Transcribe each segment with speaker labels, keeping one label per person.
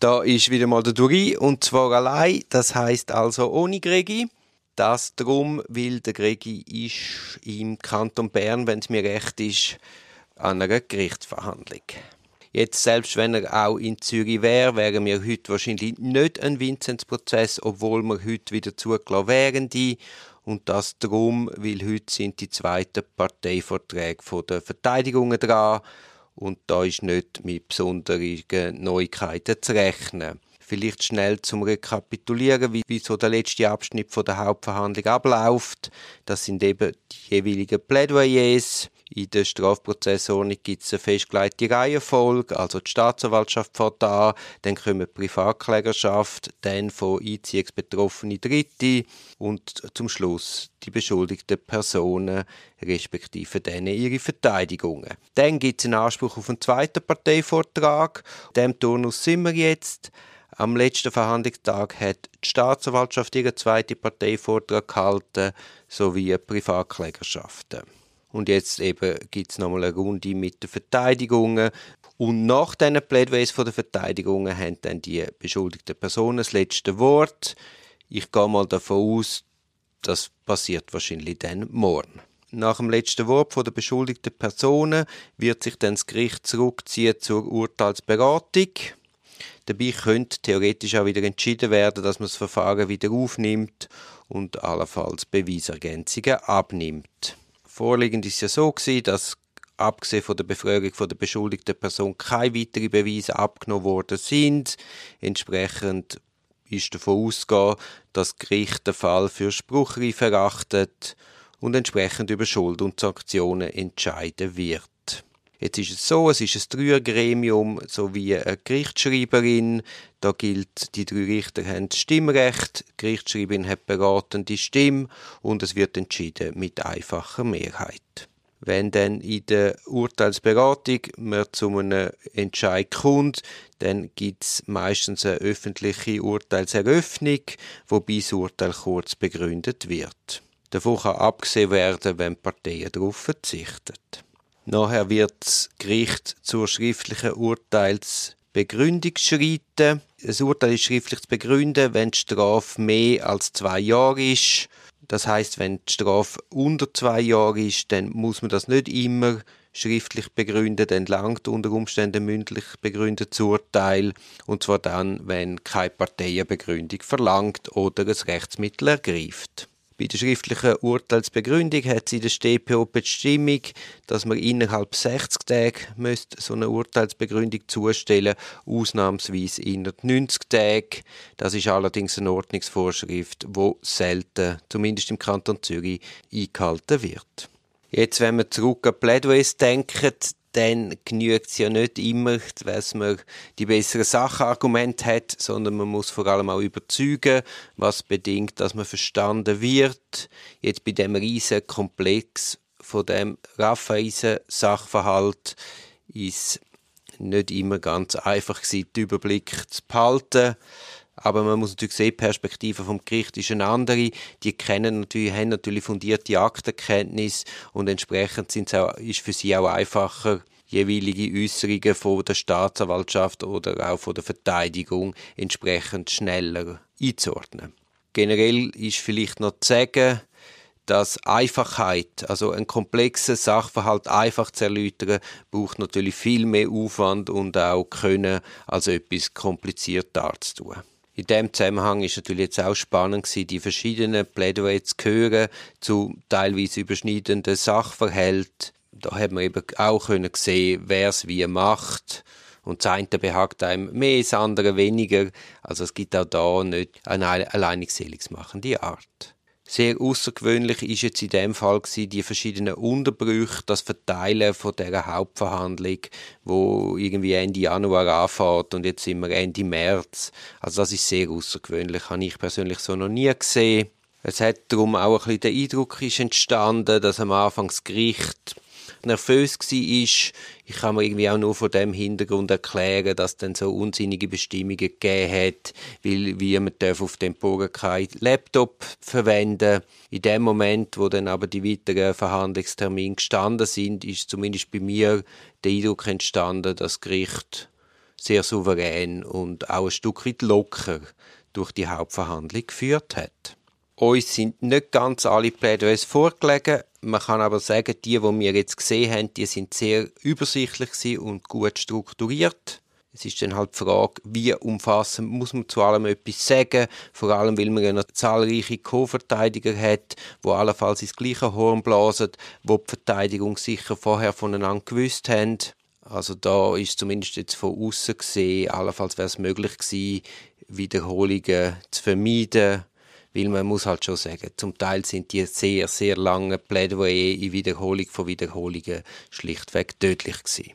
Speaker 1: Da ist wieder mal der Duri und zwar allein, das heißt also ohne Gregi. Das darum, weil der Gregi ist im Kanton Bern, wenn es mir recht ist, an einer Gerichtsverhandlung. Jetzt, selbst wenn er auch in Zürich wäre, wären wir heute wahrscheinlich nicht ein Vinzenzprozess, obwohl wir heute wieder zugelassen wären. Die. Und das darum, weil heute sind die zweiten Parteivorträge der Verteidigungen dran und da ist nicht mit besonderen Neuigkeiten zu rechnen. Vielleicht schnell zum Rekapitulieren, wie, wie so der letzte Abschnitt von der Hauptverhandlung abläuft. Das sind eben die jeweiligen Plädoyers. In der Strafprozessordnung gibt es eine festgelegte Reihenfolge, also die Staatsanwaltschaft fährt an, dann kommen die Privatklägerschaft, dann von Einziehungsbetroffene Dritte und zum Schluss die beschuldigten Personen, respektive denen ihre Verteidigungen. Dann gibt es einen Anspruch auf einen zweiten Parteivortrag. In diesem Turnus sind wir jetzt. Am letzten Verhandlungstag hat die Staatsanwaltschaft ihren zweiten Parteivortrag gehalten, sowie die Privatklägerschaften. Und jetzt eben gibt es nochmal eine Runde mit den Verteidigungen. Und nach diesen Plädoyers den Verteidigungen haben dann die beschuldigten Personen das letzte Wort. Ich gehe mal davon aus, das passiert wahrscheinlich dann morgen. Nach dem letzten Wort der beschuldigten Personen wird sich dann das Gericht zurückziehen zur Urteilsberatung. Dabei könnte theoretisch auch wieder entschieden werden, dass man das Verfahren wieder aufnimmt und allenfalls Beweisergänzungen abnimmt. Vorliegend ist ja so gewesen, dass abgesehen von der Befragung von der beschuldigten Person keine weiteren Beweise abgenommen worden sind. Entsprechend ist davon auszugehen, dass das Gericht den Fall für spruchreif erachtet und entsprechend über Schuld und Sanktionen entscheiden wird. Jetzt ist es so, es ist ein Dreiergremium sowie eine Gerichtsschreiberin. Da gilt, die drei Richter haben das Stimmrecht, die Gerichtsschreiberin hat beratende Stimme und es wird entschieden mit einfacher Mehrheit. Wenn dann in der Urteilsberatung man zu einem Entscheid kommt, dann gibt es meistens eine öffentliche Urteilseröffnung, wobei das Urteil kurz begründet wird. Davon kann abgesehen werden, wenn Parteien darauf verzichten. Nachher wird das Gericht zur schriftlichen Urteilsbegründung schreiten. Das Urteil ist schriftlich zu begründen, wenn die Strafe mehr als zwei Jahre ist. Das heißt, wenn die Strafe unter zwei Jahre ist, dann muss man das nicht immer schriftlich begründen, dann langt unter Umständen mündlich begründetes Urteil. Und zwar dann, wenn keine Parteienbegründung verlangt oder ein Rechtsmittel ergreift. Bei der schriftlichen Urteilsbegründung hat sie in der StPO die Bestimmung, dass man innerhalb 60 Tage so eine Urteilsbegründung zustellen ausnahmsweise innerhalb 90 Tage. Das ist allerdings eine Ordnungsvorschrift, wo selten, zumindest im Kanton Zürich, eingehalten wird. Jetzt, wenn wir zurück an Plädoyers denken, dann genügt es ja nicht immer, dass man die besseren Sachargumente hat, sondern man muss vor allem auch überzeugen, was bedingt, dass man verstanden wird. Jetzt bei dem riesen Komplex von dem raffaisen Sachverhalt ist nicht immer ganz einfach gewesen, den Überblick zu behalten. Aber man muss natürlich sehen, die Perspektive vom Gericht ist eine andere. Die kennen natürlich, haben natürlich fundierte Aktenkenntnis und entsprechend sind's auch, ist für sie auch einfacher, jeweilige Äußerungen von der Staatsanwaltschaft oder auch von der Verteidigung entsprechend schneller einzuordnen. Generell ist vielleicht noch zu sagen, dass Einfachheit, also ein komplexer Sachverhalt einfach zu erläutern, braucht natürlich viel mehr Aufwand und auch Können, als etwas kompliziert darzutun. In dem Zusammenhang ist natürlich jetzt auch spannend gewesen, die verschiedenen Plädoyer zu hören zu teilweise überschneidenden Sachverhalten. Da hat man eben auch können sehen, wer es wie macht. Und das eine behagt einem mehr, das andere weniger. Also es gibt auch da nicht eine alleinig seligsmachende Art. Sehr außergewöhnlich ist jetzt in dem Fall die verschiedenen Unterbrüche, das Verteilen von der Hauptverhandlung, wo irgendwie Ende Januar anfängt und jetzt sind wir Ende März. Also das ist sehr außergewöhnlich, habe ich persönlich so noch nie gesehen. Es hat darum auch ein bisschen der Eindruck ist entstanden, dass am Anfang das Gericht nervös war. Ich kann mir irgendwie auch nur von dem Hintergrund erklären, dass es dann so unsinnige Bestimmungen gegeben hat, weil wie man darf auf dem Bogen kein Laptop verwenden. In dem Moment, wo dann aber die weiteren Verhandlungstermine gestanden sind, ist zumindest bei mir der Eindruck entstanden, dass das Gericht sehr souverän und auch ein Stück weit locker durch die Hauptverhandlung geführt hat. Uns sind nicht ganz alle Plädoyers vorgelegen. Man kann aber sagen, die, die wir jetzt gesehen haben, die sind sehr übersichtlich und gut strukturiert. Es ist dann halt die Frage, wie umfassend muss man zu allem etwas sagen, vor allem weil man ja noch zahlreiche Co-Verteidiger hat, wo allenfalls ins gleiche Horn blasen, wo die Verteidigung sicher vorher voneinander gewusst haben. Also da ist zumindest jetzt von außen gesehen, allenfalls wäre es möglich gewesen, Wiederholungen zu vermeiden weil man muss halt schon sagen, zum Teil sind die sehr, sehr langen Plädoyer in Wiederholung von Wiederholungen schlichtweg tödlich gewesen.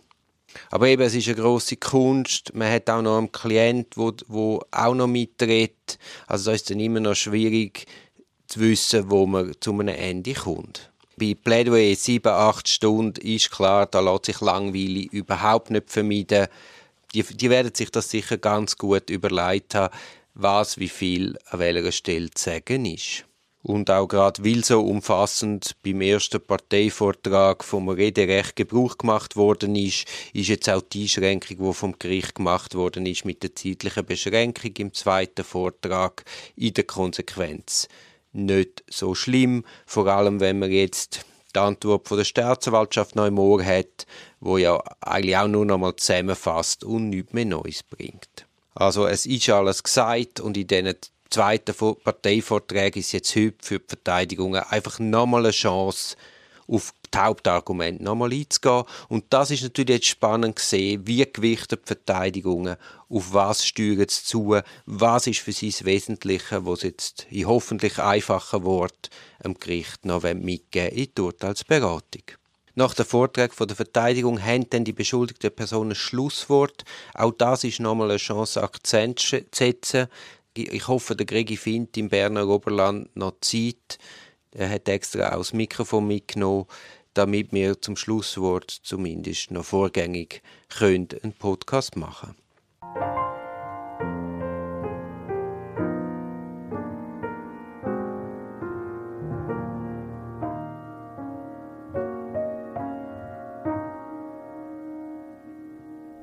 Speaker 1: Aber eben, es ist eine grosse Kunst. Man hat auch noch einen Klient, wo, wo auch noch mitredet. Also da ist dann immer noch schwierig zu wissen, wo man zu einem Ende kommt. Bei Plädoyer 7, 8 Stunden ist klar, da lässt sich Langweile überhaupt nicht vermeiden. Die, die werden sich das sicher ganz gut überlegt haben was wie viel an welcher Stelle zu sagen ist. Und auch gerade weil so umfassend beim ersten Parteivortrag vom Rederecht Gebrauch gemacht worden ist, ist jetzt auch die Einschränkung, die vom Gericht gemacht worden ist, mit der zeitlichen Beschränkung im zweiten Vortrag in der Konsequenz nicht so schlimm. Vor allem, wenn man jetzt die Antwort von der Staatsanwaltschaft noch im Ohr hat, wo ja eigentlich auch nur noch mal zusammenfasst und nichts mehr Neues bringt. Also es ist alles gesagt und in diesen zweiten Parteivorträgen ist jetzt heute für die Verteidigung einfach nochmal eine Chance, auf die Hauptargumente nochmal einzugehen. Und das ist natürlich jetzt spannend gesehen, wie gewichtet die Verteidigungen, auf was steuern sie zu, was ist für sie das Wesentliche, was jetzt in hoffentlich einfachen Wort dem Gericht noch mitgeben in die Urteilsberatung. Nach dem Vortrag der Verteidigung haben dann die beschuldigten Personen Schlusswort. Auch das ist nochmal eine Chance, Akzent zu setzen. Ich hoffe, der Gregi findet im Berner Oberland noch Zeit. Er hat extra auch das Mikrofon mitgenommen, damit wir zum Schlusswort zumindest noch vorgängig einen Podcast machen können.